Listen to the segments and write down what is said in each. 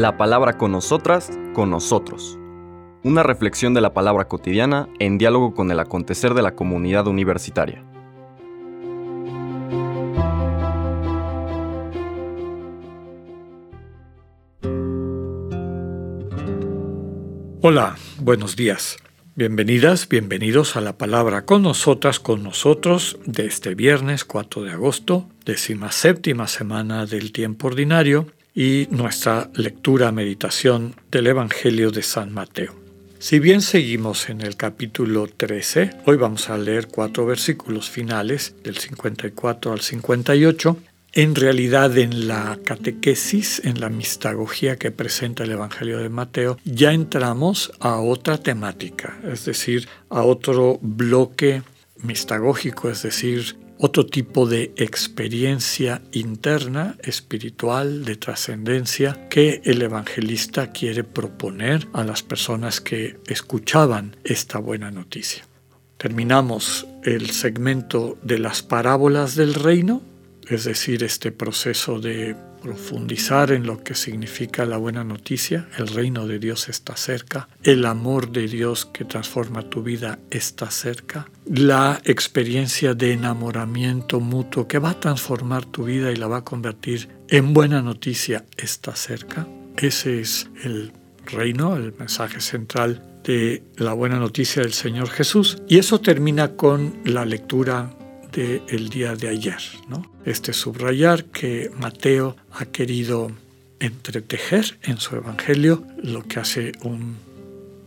La palabra con nosotras, con nosotros. Una reflexión de la palabra cotidiana en diálogo con el acontecer de la comunidad universitaria. Hola, buenos días. Bienvenidas, bienvenidos a la palabra con nosotras, con nosotros de este viernes 4 de agosto, décima séptima semana del tiempo ordinario y nuestra lectura meditación del Evangelio de San Mateo. Si bien seguimos en el capítulo 13, hoy vamos a leer cuatro versículos finales del 54 al 58 en realidad en la catequesis, en la mistagogía que presenta el Evangelio de Mateo, ya entramos a otra temática, es decir, a otro bloque mistagógico, es decir, otro tipo de experiencia interna, espiritual, de trascendencia que el evangelista quiere proponer a las personas que escuchaban esta buena noticia. Terminamos el segmento de las parábolas del reino es decir, este proceso de profundizar en lo que significa la buena noticia, el reino de Dios está cerca, el amor de Dios que transforma tu vida está cerca, la experiencia de enamoramiento mutuo que va a transformar tu vida y la va a convertir en buena noticia está cerca. Ese es el reino, el mensaje central de la buena noticia del Señor Jesús. Y eso termina con la lectura del día de ayer. Este subrayar que Mateo ha querido entretejer en su evangelio lo que hace un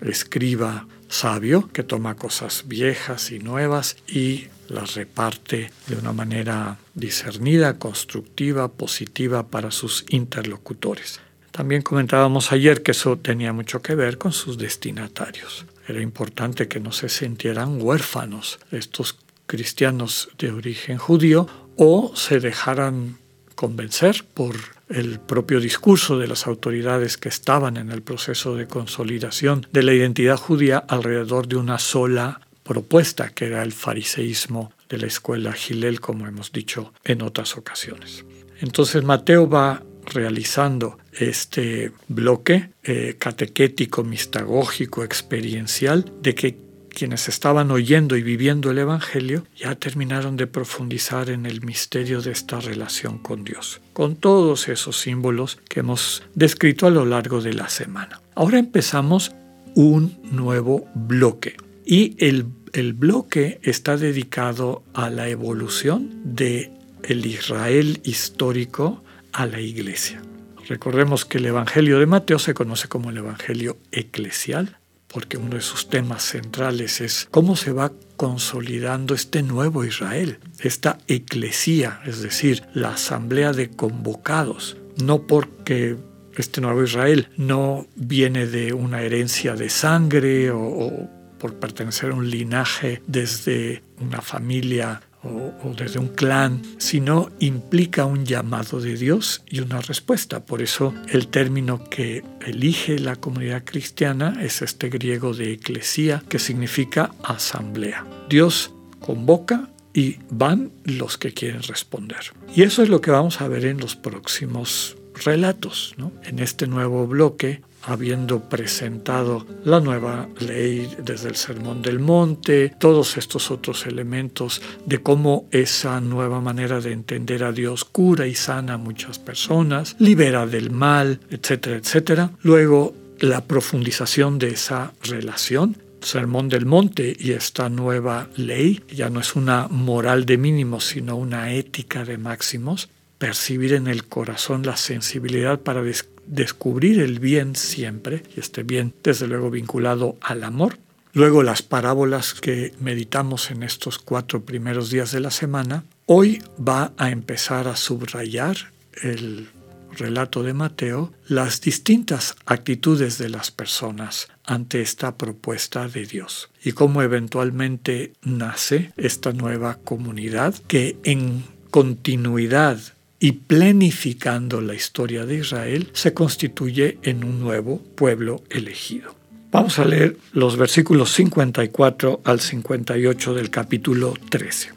escriba sabio que toma cosas viejas y nuevas y las reparte de una manera discernida, constructiva, positiva para sus interlocutores. También comentábamos ayer que eso tenía mucho que ver con sus destinatarios. Era importante que no se sintieran huérfanos estos cristianos de origen judío o se dejaran convencer por el propio discurso de las autoridades que estaban en el proceso de consolidación de la identidad judía alrededor de una sola propuesta, que era el fariseísmo de la escuela Gilel, como hemos dicho en otras ocasiones. Entonces Mateo va realizando este bloque eh, catequético, mistagógico, experiencial, de que quienes estaban oyendo y viviendo el Evangelio ya terminaron de profundizar en el misterio de esta relación con Dios, con todos esos símbolos que hemos descrito a lo largo de la semana. Ahora empezamos un nuevo bloque y el, el bloque está dedicado a la evolución de el Israel histórico a la iglesia. Recordemos que el Evangelio de Mateo se conoce como el Evangelio eclesial, porque uno de sus temas centrales es cómo se va consolidando este nuevo Israel, esta eclesía, es decir, la asamblea de convocados, no porque este nuevo Israel no viene de una herencia de sangre o, por pertenecer a un linaje desde una familia o, desde un clan, sino implica un llamado de Dios y una respuesta. Por eso el término que elige la comunidad cristiana es este griego de eclesía, que significa asamblea. Dios convoca y van los que quieren responder. Y eso es lo que vamos a ver en los próximos relatos. En este nuevo bloque habiendo presentado la nueva ley desde el Sermón del Monte, todos estos otros elementos de cómo esa nueva manera de entender a Dios cura y sana a muchas personas, libera del mal, etcétera, etcétera. Luego, la profundización de esa relación Sermón del Monte y esta nueva ley ya no es una moral de mínimos, sino una ética de máximos, percibir en el corazón la sensibilidad para descubrir el bien siempre, y este bien desde luego vinculado al amor. Luego las parábolas que meditamos en estos cuatro primeros días de la semana. Hoy va a empezar a subrayar el relato de Mateo las distintas actitudes de las personas ante esta propuesta de Dios y cómo eventualmente nace esta nueva comunidad que en continuidad y planificando la historia de Israel, se constituye en un nuevo pueblo elegido. Vamos a leer los versículos 54 al 58 del capítulo 13.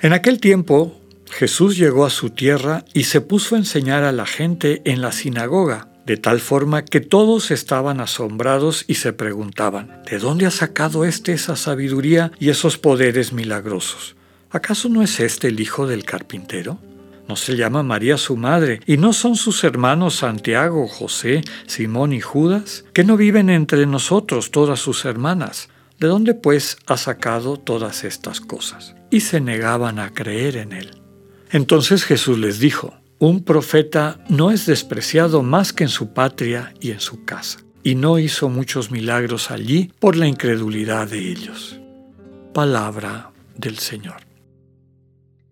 En aquel tiempo Jesús llegó a su tierra y se puso a enseñar a la gente en la sinagoga, de tal forma que todos estaban asombrados y se preguntaban, ¿de dónde ha sacado éste esa sabiduría y esos poderes milagrosos? ¿Acaso no es este el hijo del carpintero? ¿No se llama María su madre? ¿Y no son sus hermanos Santiago, José, Simón y Judas? ¿Que no viven entre nosotros todas sus hermanas? ¿De dónde pues ha sacado todas estas cosas? Y se negaban a creer en él. Entonces Jesús les dijo, un profeta no es despreciado más que en su patria y en su casa, y no hizo muchos milagros allí por la incredulidad de ellos. Palabra del Señor.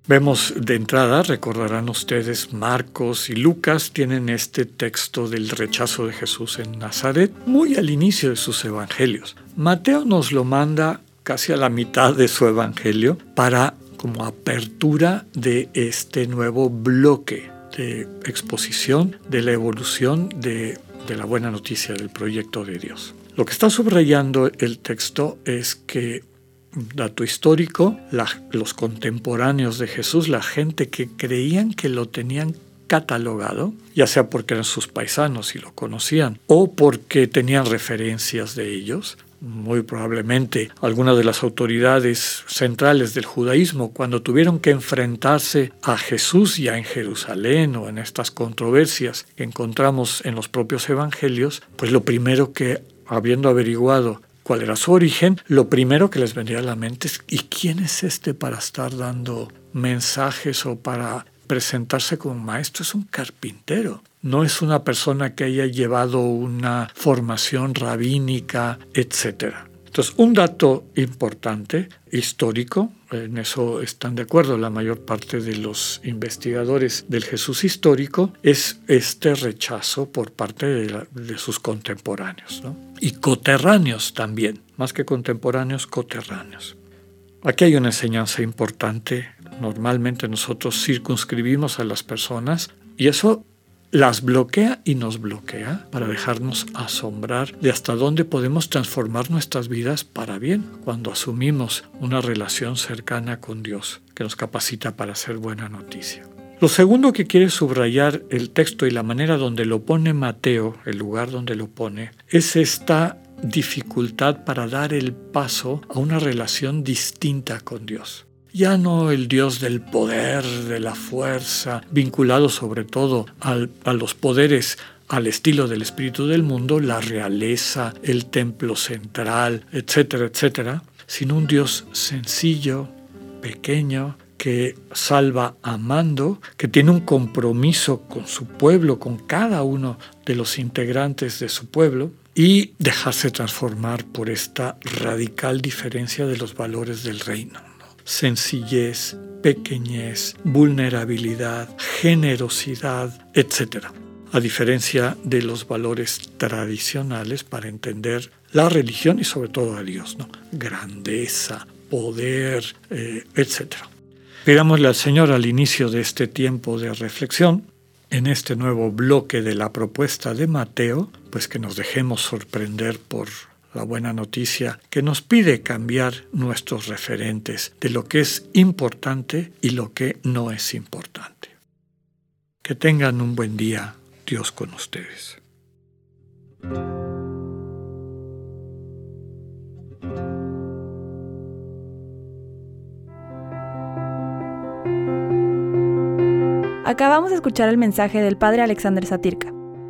Vemos de entrada, recordarán ustedes, Marcos y Lucas tienen este texto del rechazo de Jesús en Nazaret muy al inicio de sus evangelios. Mateo nos lo manda casi a la mitad de su evangelio para como apertura de este nuevo bloque de exposición de la evolución de, de la buena noticia del proyecto de Dios. Lo que está subrayando el texto es que dato histórico, los contemporáneos de Jesús, la gente que creían que lo tenían catalogado, ya sea porque eran sus paisanos y lo conocían, o porque tenían referencias de ellos, muy probablemente algunas de las autoridades centrales del judaísmo, cuando tuvieron que enfrentarse a Jesús ya en Jerusalén o en estas controversias que encontramos en los propios evangelios, pues lo primero que, habiendo averiguado cuál era su origen, lo primero que les vendría a la mente es ¿y quién es este para estar dando mensajes o para presentarse como maestro? Es un carpintero. No es una persona que haya llevado una formación rabínica, etcétera. Entonces, un dato importante, histórico, en eso están de acuerdo la mayor parte de los investigadores del Jesús histórico, es este rechazo por parte de, sus contemporáneos y coterráneos también, más que contemporáneos, coterráneos. Aquí hay una enseñanza importante. Normalmente nosotros circunscribimos a las personas y eso las bloquea y nos bloquea para dejarnos asombrar de hasta dónde podemos transformar nuestras vidas para bien cuando asumimos una relación cercana con Dios que nos capacita para hacer buena noticia. Lo segundo que quiere subrayar el texto y la manera donde lo pone Mateo, el lugar donde lo pone, es esta dificultad para dar el paso a una relación distinta con Dios ya no el Dios del poder, de la fuerza, vinculado sobre todo a los poderes al estilo del espíritu del mundo, la realeza, el templo central, etcétera, etcétera, sino un Dios sencillo, pequeño, que salva amando, que tiene un compromiso con su pueblo, con cada uno de los integrantes de su pueblo, y dejarse transformar por esta radical diferencia de los valores del reino sencillez, pequeñez, vulnerabilidad, generosidad, etc. A diferencia de los valores tradicionales para entender la religión y sobre todo a Dios, ¿no? grandeza, poder, eh, etc. Pidámosle al Señor al inicio de este tiempo de reflexión, en este nuevo bloque de la propuesta de Mateo, pues que nos dejemos sorprender por la buena noticia que nos pide cambiar nuestros referentes de lo que es importante y lo que no es importante. Que tengan un buen día, Dios con ustedes. Acabamos de escuchar el mensaje del Padre Alexander Satirka.